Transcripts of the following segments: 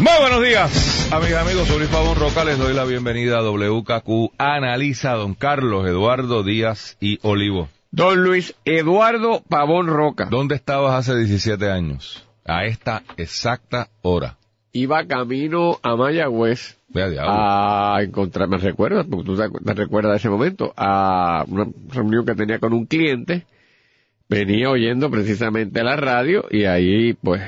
Muy buenos días, amigas amigos. Soy Luis Pavón Roca. Les doy la bienvenida a WKQ Analiza, don Carlos Eduardo Díaz y Olivo. Don Luis Eduardo Pavón Roca. ¿Dónde estabas hace 17 años? A esta exacta hora. Iba camino a Mayagüez diablo. a encontrar, me recuerdas, porque tú te te recuerdas de ese momento, a una reunión que tenía con un cliente. Venía oyendo precisamente la radio y ahí, pues,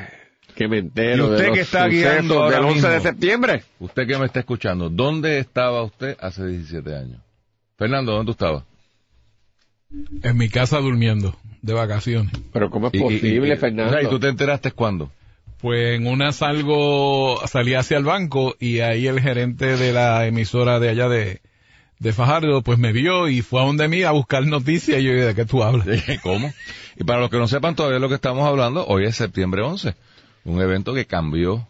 que me entero ¿Y usted de los que está guiando ahora del 11 de septiembre. Usted que me está escuchando, ¿dónde estaba usted hace 17 años? Fernando, ¿dónde tú estabas? En mi casa durmiendo, de vacaciones. Pero ¿cómo es Y- y- posible, y- Fernando? o sea, ¿Y tú te enteraste cuándo? Pues en una salgo, salí hacia el banco y ahí el gerente de la emisora de allá de, de Fajardo, pues me vio y fue a donde mí a buscar noticias y yo dije, ¿de qué tú hablas? ¿Cómo? Y para los que no sepan todavía lo que estamos hablando, hoy es septiembre 11, un evento que cambió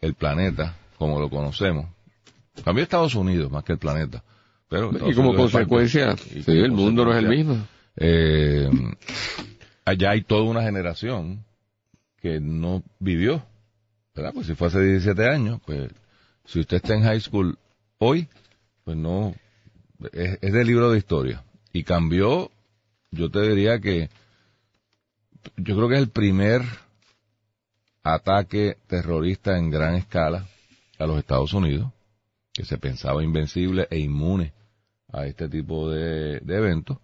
el planeta como lo conocemos. Cambió Estados Unidos más que el planeta. Pero y como parte- consecuencia, y sí, como el mundo no es el mismo. eh, allá hay toda una generación que no vivió, ¿verdad? Pues si fue hace 17 años, pues si usted está en high school hoy, pues no, es, es del libro de historia. Y cambió, yo te diría que, yo creo que es el primer ataque terrorista en gran escala a los Estados Unidos, que se pensaba invencible e inmune a este tipo de, eventos.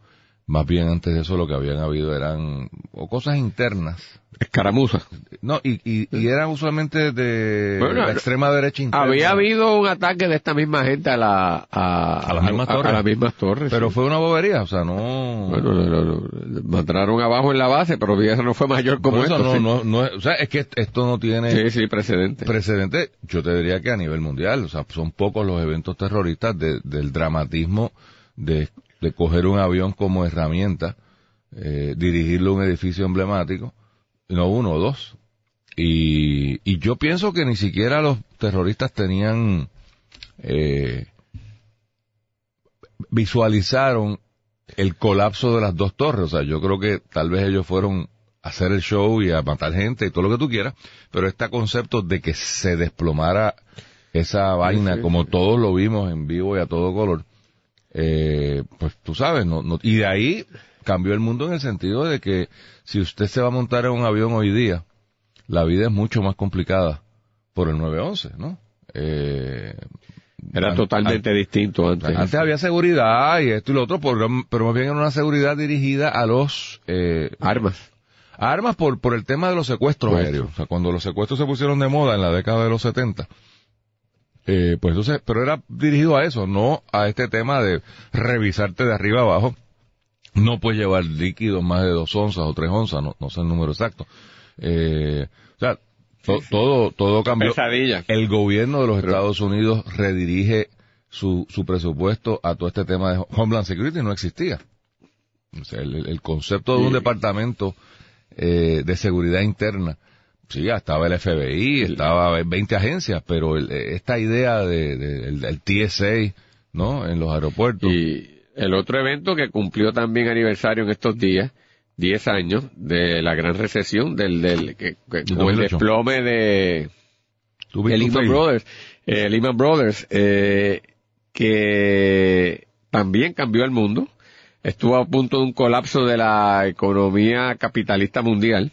Más bien antes de eso lo que habían habido eran o cosas internas. Escaramuza. No, y, y, y eran usualmente de Bueno, la extrema derecha interna. Había habido un ataque de esta misma gente a la a, A las mismas torres. a las mismas torres. Pero sí. fue una bobería, o sea, no... bueno, lo, lo- lo- mandaron abajo en la base, pero eso no fue mayor como Por eso esto. no, sí. no, no es- o sea, es que esto no tiene sí, sí, precedente. precedente, yo te diría que a nivel mundial, o sea, son pocos los eventos terroristas de- del dramatismo de, de coger un avión como herramienta, eh, dirigirlo a un edificio emblemático, no uno, dos. Y, y yo pienso que ni siquiera los terroristas tenían, eh, visualizaron el colapso de las dos torres. O sea, yo creo que tal vez ellos fueron a hacer el show y a matar gente y todo lo que tú quieras, pero este concepto de que se desplomara esa vaina como todos lo vimos en vivo y a todo color, eh, pues tú sabes, no, no, y de ahí cambió el mundo en el sentido de que si usted se va a montar en un avión hoy día, la vida es mucho más complicada por el 911, ¿no? Eh, Era an- totalmente distinto antes. antes había seguridad y esto y lo otro, pero, pero más bien era una seguridad dirigida a los eh, armas. armas por, por el tema de los secuestros aéreos. O sea, cuando los secuestros se pusieron de moda en la década de los 70, eh, pues entonces, pero era dirigido a eso, no a este tema de revisarte de arriba abajo. No puedes llevar líquidos más de dos onzas o tres onzas, no, no sé el número exacto. Eh, o sea, to- todo, todo cambió. Pesadilla. El gobierno de los Estados Unidos redirige su, su presupuesto a todo este tema de Homeland Security, no existía. O sea, el, el concepto de un Sí. departamento eh, de seguridad interna, sí, estaba el FBI, estaba 20 agencias, pero el- esta idea de, de- el, TSA, ¿no? En los aeropuertos. Y el otro evento que cumplió también aniversario en estos días, 10 años de la gran recesión, del, del que, que- con el 2008. desplome de, de Lehman. Brothers, eh, Lehman Brothers, eh, que también cambió el mundo, estuvo a punto de un colapso de la economía capitalista mundial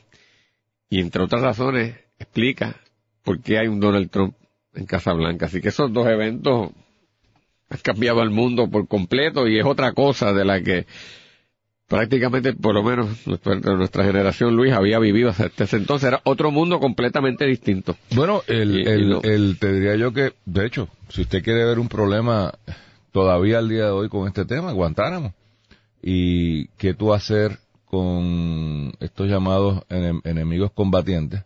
y entre otras razones explica por qué hay un Donald Trump en Casa Blanca. Así que esos dos eventos han cambiado el mundo por completo y es otra cosa de la que prácticamente, por lo menos nuestra, nuestra generación, Luis, había vivido hasta ese entonces. Era otro mundo completamente distinto. Bueno, el, Y- y el, no. el- te diría yo que, de hecho, si usted quiere ver un problema todavía al día de hoy con este tema, Guantánamo, y qué tú hacer con estos llamados enem- enemigos combatientes,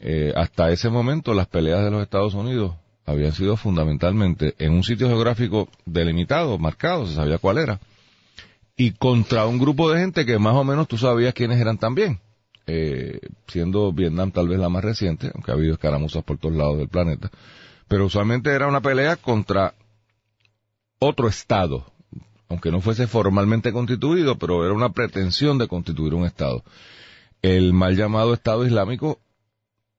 eh, hasta ese momento las peleas de los Estados Unidos habían sido fundamentalmente en un sitio geográfico delimitado, marcado, se sabía cuál era, y contra un grupo de gente que más o menos tú sabías quiénes eran también, eh, siendo Vietnam tal vez la más reciente, aunque ha habido escaramuzas por todos lados del planeta, pero usualmente era una pelea contra otro Estado, aunque no fuese formalmente constituido, pero era una pretensión de constituir un Estado. El mal llamado Estado Islámico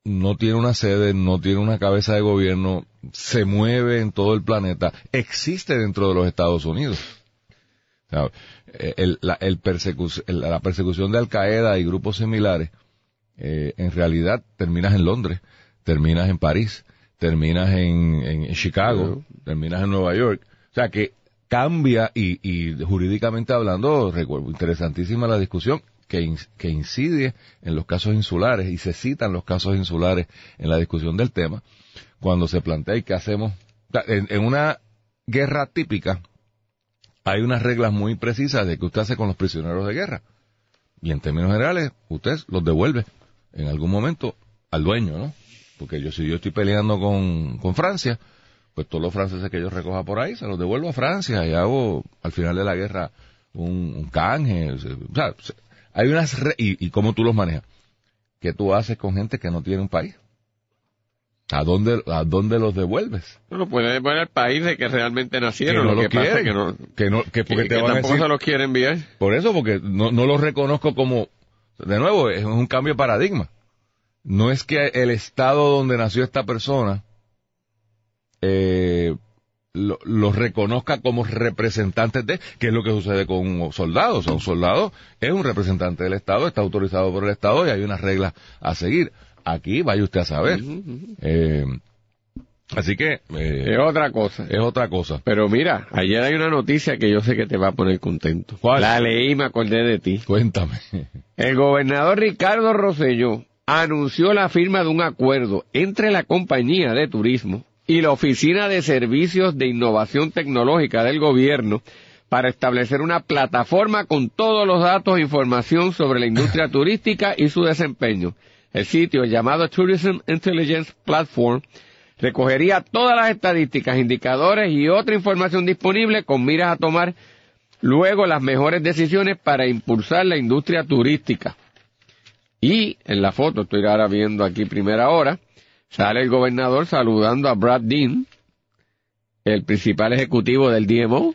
no tiene una sede, no tiene una cabeza de gobierno, se mueve en todo el planeta, existe dentro de los Estados Unidos. El, la, el la persecución de Al Qaeda y grupos similares, eh, en realidad terminas en Londres, terminas en París, terminas en, en Chicago, terminas en Nueva York. O sea que cambia y, y jurídicamente hablando, recuerdo, interesantísima la discusión, que, que incide en los casos insulares y se citan los casos insulares en la discusión del tema, cuando se plantea y qué hacemos. En, una guerra típica hay unas reglas muy precisas de qué usted hace con los prisioneros de guerra. Y en términos generales, usted los devuelve en algún momento al dueño, ¿no? Porque yo si yo estoy peleando con, con Francia, pues todos los franceses que yo recoja por ahí se los devuelvo a Francia y hago al final de la guerra un, un canje. O sea, hay unas, y, y cómo tú los manejas. ¿Qué tú haces con gente que no tiene un país? ¿A dónde, a dónde los devuelves? No puede devolver al país de que realmente nacieron. Que no lo, que pasa que no, que no, que porque te van a decir, se los quieren enviar. Por eso, porque no, no los reconozco como, de nuevo, es un cambio de paradigma. No es que el estado donde nació esta persona, eh, los reconozca como representantes de, que es lo que sucede con un soldado. O sea, un soldado es un representante del Estado, está autorizado por el Estado y hay unas reglas a seguir. Aquí vaya usted a saber. Eh, así que... Eh, es otra cosa. Es otra cosa. Pero mira, ayer hay una noticia que yo sé que te va a poner contento. ¿Cuál? La leí y me acordé de ti. Cuéntame. El gobernador Ricardo Rosselló anunció la firma de un acuerdo entre la compañía de turismo y la Oficina de Servicios de Innovación Tecnológica del Gobierno para establecer una plataforma con todos los datos e información sobre la industria turística y su desempeño. El sitio llamado Tourism Intelligence Platform recogería todas las estadísticas, indicadores y otra información disponible con miras a tomar luego las mejores decisiones para impulsar la industria turística. Y en la foto, estoy ahora viendo aquí primera hora, Sale el gobernador saludando a Brad Dean, el principal ejecutivo del DMO.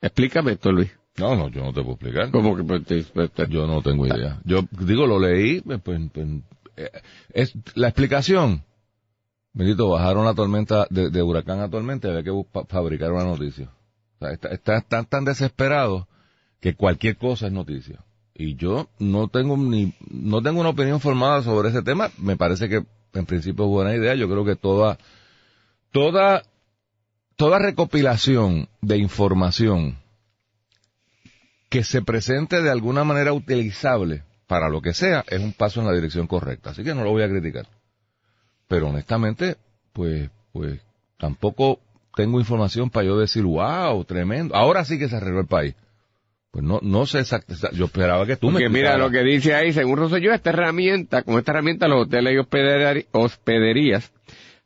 Explícame esto, Luis. No, no, yo no te puedo explicar. ¿Cómo que pues, te, pues, te- Yo no tengo idea. Yo digo, lo leí, pues, pues, eh, es la explicación. Bendito, bajaron la tormenta de, de huracán a tormenta y había que fabricar una noticia. O sea, está- está- están tan desesperados que cualquier cosa es noticia. Y yo no tengo ni, no tengo una opinión formada sobre ese tema. Me parece que en principio es buena idea. Yo creo que toda, toda, toda recopilación de información que se presente de alguna manera utilizable para lo que sea es un paso en la dirección correcta. Así que no lo voy a criticar. Pero honestamente, pues, pues, tampoco tengo información para yo decir, wow, tremendo. Ahora sí que se arregló el país. Pues no, no sé exactamente. Yo esperaba que tú me Porque mira explicaras. lo que dice ahí, según Rosselló, esta herramienta, con esta herramienta los hoteles y hospederi- hospederías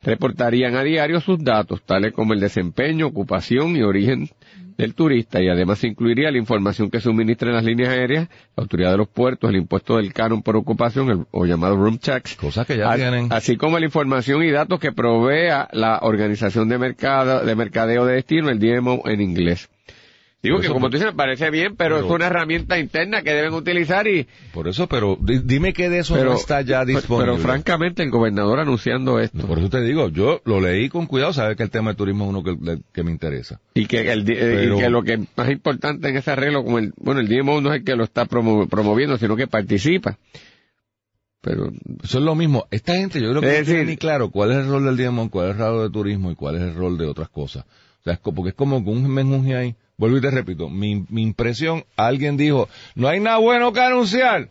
reportarían a diario sus datos, tales como el desempeño, ocupación y origen del turista, y además se incluiría la información que suministran las líneas aéreas, la autoridad de los puertos, el impuesto del canon por ocupación, el, o llamado room tax, Cosas que ya a- tienen. así como la información y datos que provea la Organización de Mercado, de Mercadeo de Destino, el DMO en inglés. Digo Por que eso, como tú dices, parece bien, pero, pero- es una herramienta interna que deben utilizar y... Por eso, pero di- dime que de eso Pero, no está ya disponible. Pero, francamente el gobernador anunciando esto Por eso te digo, yo lo leí con cuidado, sabes que el tema de turismo es uno que, que me interesa. y que, el, eh, y que lo que más importante en ese arreglo, como el, bueno, el DMO no es el que lo está promo- promoviendo, sino que participa. Pero Eso es lo mismo. Esta gente yo creo que Es no tiene ni claro cuál es el rol del diamond, cuál es el rol de turismo y cuál es el rol de otras cosas. O sea, es porque es como con un menjunje ahí. Vuelvo y te repito, mi, mi impresión, alguien dijo, no hay nada bueno que anunciar.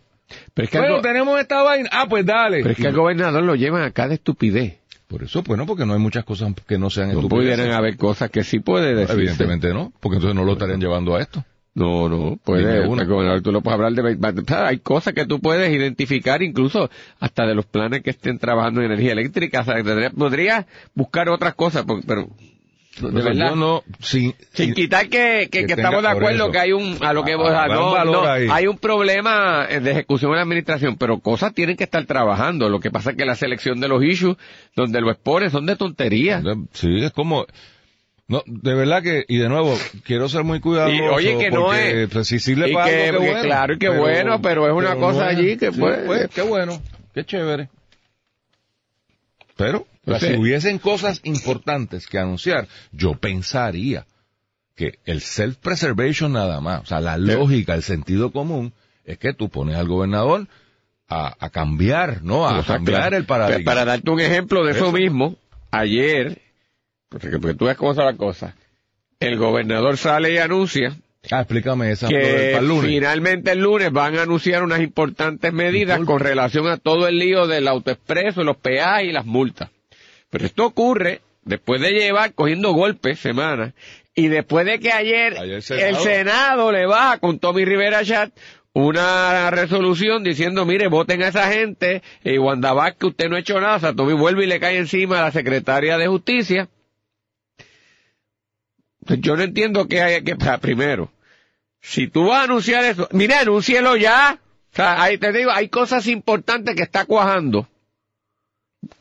pero es que, Bueno, tenemos esta vaina. Ah, pues dale. pero es que al gobernador lo llevan acá de estupidez. Por eso, bueno, porque no hay muchas cosas que no sean No estupideces. pudieran haber cosas que sí puede decir. Evidentemente no, porque entonces no lo estarían llevando a esto. No, no, puede, el gobernador, tú lo puedes hablar de, hay cosas que tú puedes identificar incluso hasta de los planes que estén trabajando en energía eléctrica, o sea, tendría- podría buscar otras cosas, pero, de O sea, verdad, yo no, sin, sin quitar que, que, que estamos de acuerdo que hay un, a lo que, Ah, sea, habrá un no, no, hay un problema de ejecución en la administración, pero cosas tienen que estar trabajando, lo que pasa es que la selección de los issues, donde lo expones, son de tontería. Sí, es como... No, de verdad que, y de nuevo, quiero ser muy cuidadoso. Y, oye, que no es- pues, si que- qué bueno. claro, y que bueno, pero es una cosa allí que, sí, pues, qué bueno, qué chévere. Pero, Sí. si hubiesen cosas importantes que anunciar, yo pensaría que el self-preservation nada más, o sea, la lógica, el sentido común, es que tú pones al gobernador a, a cambiar, ¿no? A O sea, cambiar claro. el paradigma. Para darte un ejemplo de eso, Eso. mismo, ayer, porque, porque tú ves cómo está la cosa, el gobernador sale y anuncia Ah, explícame esa que pa'l lunes. finalmente el lunes van a anunciar unas importantes medidas con relación a todo el lío del autoexpreso, los peajes y las multas. Pero esto ocurre después de llevar cogiendo golpes semanas y después de que ayer, Ayer el el Senado. Le baja con Tommy Rivera Chat una resolución diciendo, mire, voten a esa gente, y Wanda Vázquez, usted no ha hecho nada, o sea, Tommy vuelve y le cae encima a la secretaria de Justicia. Entonces, Yo no entiendo que hay que, primero, si tú vas a anunciar eso, mira, anúncielo ya. O sea, ahí te digo, hay cosas importantes que está cuajando.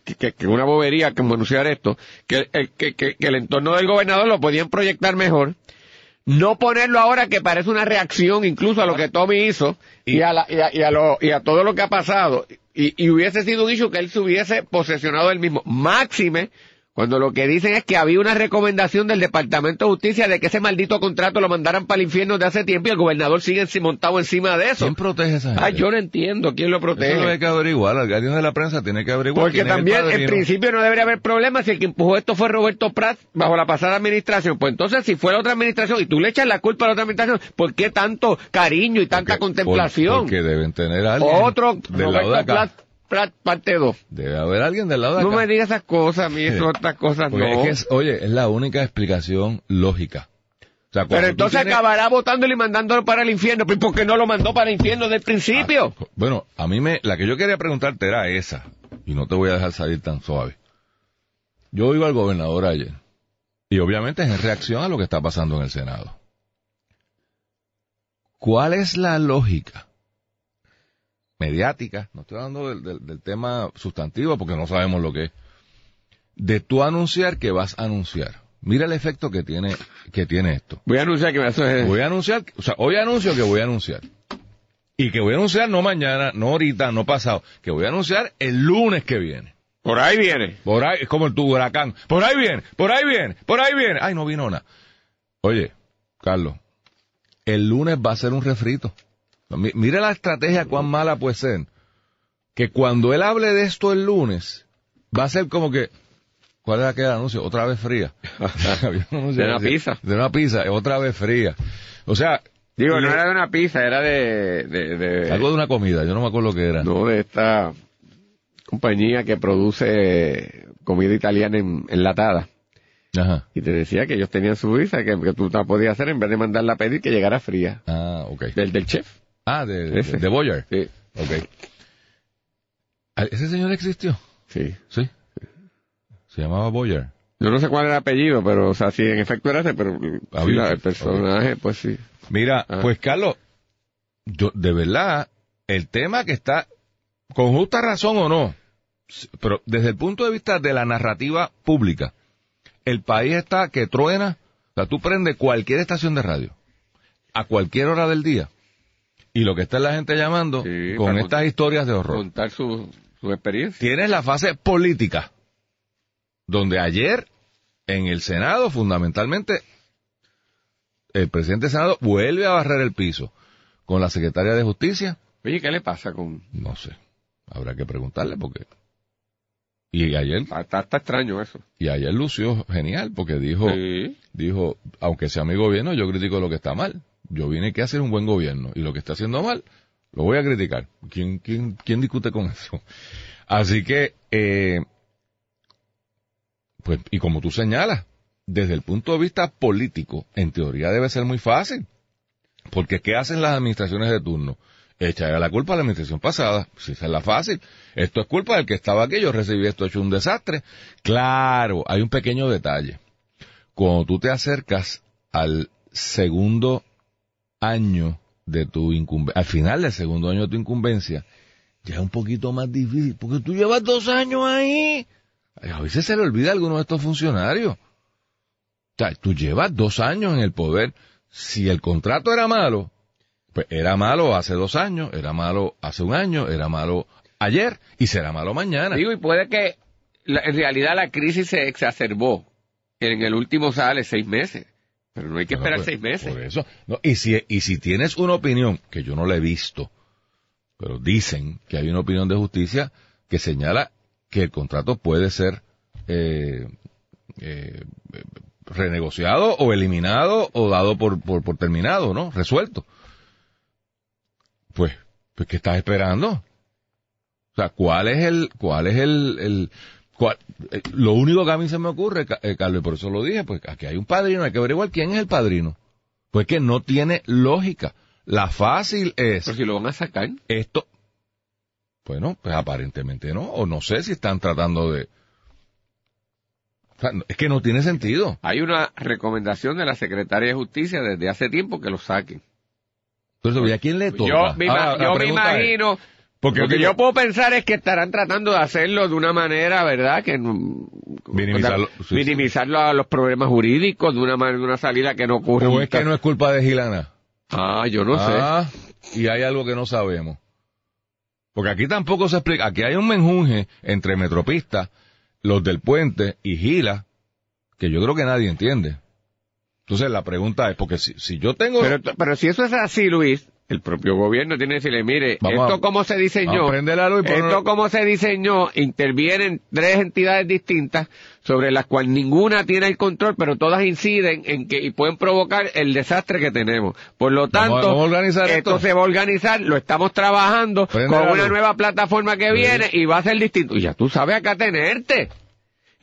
Que, que, que una bobería como anunciar esto, que, el- que, que, que el entorno del gobernador lo podían proyectar mejor. No ponerlo ahora que parece una reacción incluso a lo que Tommy hizo y, a, la- y, a, y a lo- y a todo lo que ha pasado. Y, hubiese sido un issue que él se hubiese posesionado del mismo. Máxime, cuando lo que dicen es que había una recomendación del Departamento de Justicia de que ese maldito contrato lo mandaran para el infierno de hace tiempo y el gobernador sigue montado encima de eso. ¿Quién protege a esa gente? Ay, yo no entiendo quién lo Eso es lo que protege. hay que averiguar. El guardián de la prensa tiene que averiguar. Porque quién también, en principio, no debería haber problema si el que empujó esto fue Roberto Prat bajo la pasada administración. Pues entonces, si fue la otra administración y tú le echas la culpa a la otra administración, ¿por qué tanto cariño y tanta Porque- contemplación? Porque deben tener a alguien Otro de Roberto Prat parte 2. Debe haber alguien del lado de acá. No me digas esas cosas, a mí esas otras cosas Porque no. es que es- oye, es la única explicación lógica. O sea, cuando Pero entonces tienes- acabará votándolo y mandándolo para el infierno. ¿Pero ¿Por qué no lo mandó para el infierno desde el principio? Bueno, a mí me, la que yo quería preguntarte era esa, y no te voy a dejar salir tan suave. Yo iba al gobernador ayer, y obviamente es en reacción a lo que está pasando en el Senado. ¿Cuál es la lógica mediática? No estoy hablando del, del- del tema sustantivo porque no sabemos lo que es. De tú anunciar que vas a anunciar. Mira el efecto que tiene, que tiene esto. Voy a anunciar que me hace... Voy a anunciar, o sea, hoy anuncio que voy a anunciar. Y que voy a anunciar no mañana, no ahorita, no pasado, que voy a anunciar el lunes que viene. Por ahí viene. Por ahí, es como el tu huracán. Por ahí viene, por ahí viene, por ahí viene. Ay, no vino nada. Oye, Carlos, el lunes va a ser un refrito. Mi- Mira la estrategia cuán mala puede ser. Que cuando él hable de esto el lunes, va a ser como que, ¿cuál era aquel anuncio? Otra vez fría. De una que pizza. De una pizza, otra vez fría. O sea, Digo, no era de una pizza, era de... de, de- algo de una comida, yo no me acuerdo qué era. No, de esta compañía que produce comida italiana en, enlatada. Ajá. Y te decía que ellos tenían su visa, que, que tú la podías hacer en vez de mandarla a pedir que llegara fría. Ah, ok. Del, del chef. Ah, de, de, Boyer. Sí, Ok. Ah, ¿Ese señor existió? sí. Sí. Se llamaba Boyer. Yo no sé cuál era el apellido, pero, o sea, sí, en efecto era ese, pero sí, la- el personaje, pues sí. Mira, Ah. pues Carlos, yo, de verdad, el tema que está, con justa razón o no, pero desde el punto de vista de la narrativa pública, el país está que truena, o sea, tú prendes cualquier estación de radio, a cualquier hora del día, y lo que está es la gente llamando Sí, con estas historias de horror. Contar su, su experiencia. Tienes la fase política, donde ayer en el Senado, fundamentalmente, el presidente del Senado vuelve a barrer el piso con la secretaria de Justicia. Oye, ¿qué le pasa con...? No sé, habrá que preguntarle porque... Y ayer, Está, está- está extraño eso. y ayer lució genial porque dijo, Sí. dijo, aunque sea mi gobierno, yo critico lo que está mal. Yo vine aquí a hacer un buen gobierno y lo que está haciendo mal, lo voy a criticar. ¿Quién, quién, quién discute con eso? Así que, eh, pues, y como tú señalas, desde el punto de vista político, en teoría debe ser muy fácil. Porque ¿qué hacen las administraciones de turno? Echarle la culpa a la administración pasada, si es la fácil. Esto es culpa del que estaba aquí, yo recibí esto hecho un desastre. Claro, hay un pequeño detalle. Cuando tú te acercas al segundo año de tu incumbencia, al final del segundo año de tu incumbencia, ya es un poquito más difícil, porque tú llevas dos años ahí. A veces se le olvida a algunos de estos funcionarios. O sea, tú llevas dos años en el poder. Si el contrato era malo, pues era malo hace dos años, era malo hace un año, era malo ayer y será malo mañana. Digo, y puede que en realidad la crisis se exacerbó en el último sale seis meses. Pero no hay que esperar pues, seis meses. Por eso. No, y, si, y si tienes una opinión, que yo no la he visto, pero dicen que hay una opinión de justicia que señala que el contrato puede ser eh, eh, renegociado o eliminado o dado por, por, por terminado, ¿no? Resuelto. Pues, pues ¿qué estás esperando? O sea, ¿cuál es el, cuál es el, el eh, lo único que a mí se me ocurre, eh, Carlos, y por eso lo dije, pues aquí hay un padrino, hay que averiguar quién es el padrino. Pues que no tiene lógica. La fácil es Pero si lo van a sacar. esto. Bueno, pues aparentemente no, o no sé si están tratando de. O sea, es que no tiene sentido. Hay una recomendación de la Secretaria de Justicia desde hace tiempo que lo saquen. Entonces, ¿y a quién le toca? Yo me, ima- Ahora, la yo me es, imagino, porque lo que yo puedo pensar es que estarán tratando de hacerlo de una manera, ¿verdad? Que Minimizarlo, sí, sí. minimizarlo a los problemas jurídicos de una manera, de una salida que no ocurre. o es que no es culpa de Gilana. Ah, yo no sé. Ah, y hay algo que no sabemos. Porque aquí tampoco se explica. Aquí hay un menjunje entre Metropista, los del puente y Gila, que yo creo que nadie entiende. Entonces la pregunta es, porque si, si yo tengo... Pero, pero si eso es así, Luis, el propio gobierno tiene que decirle, mire, Vamos esto a- como se diseñó, la luz esto como se diseñó, intervienen tres entidades distintas sobre las cuales ninguna tiene el control, pero todas inciden en que y pueden provocar el desastre que tenemos. Por lo tanto, vamos a organizar esto esto. se va a organizar, lo estamos trabajando Prende con una nueva plataforma que Sí. viene y va a ser distinto. Y ya tú sabes acá tenerte.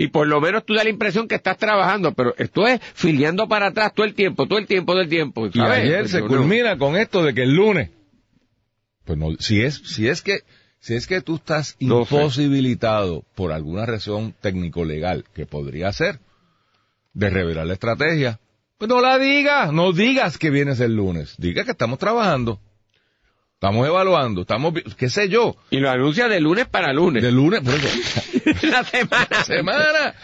Y por lo menos tú da la impresión que estás trabajando, pero esto es filiando para atrás todo el tiempo, todo el tiempo, todo el tiempo. Y ayer Pues se no- culmina con esto de que el lunes. Pues no, si es, si es que, si es que tú estás No sé. imposibilitado por alguna razón técnico-legal que podría ser de revelar la estrategia, pues no la digas, no digas que vienes el lunes, diga que estamos trabajando, estamos evaluando, estamos, qué sé yo, Y lo anuncia de lunes para lunes. de lunes, por eso, la semana. semana.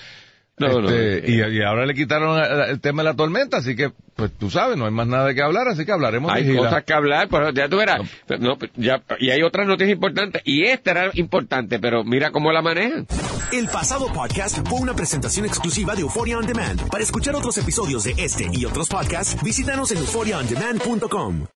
No, no, Este, eh. y, y ahora le quitaron el, el tema de la tormenta, así que, pues tú sabes, no hay más nada de que hablar, así que hablaremos de Hay cosas que hablar, pero ya tú verás. No, ya, y hay otras noticias importantes. Y esta era importante, pero mira cómo la manejan. El pasado podcast fue una presentación exclusiva de Euphoria On Demand. Para escuchar otros episodios de este y otros podcasts, visítanos en euphoriaondemand.com.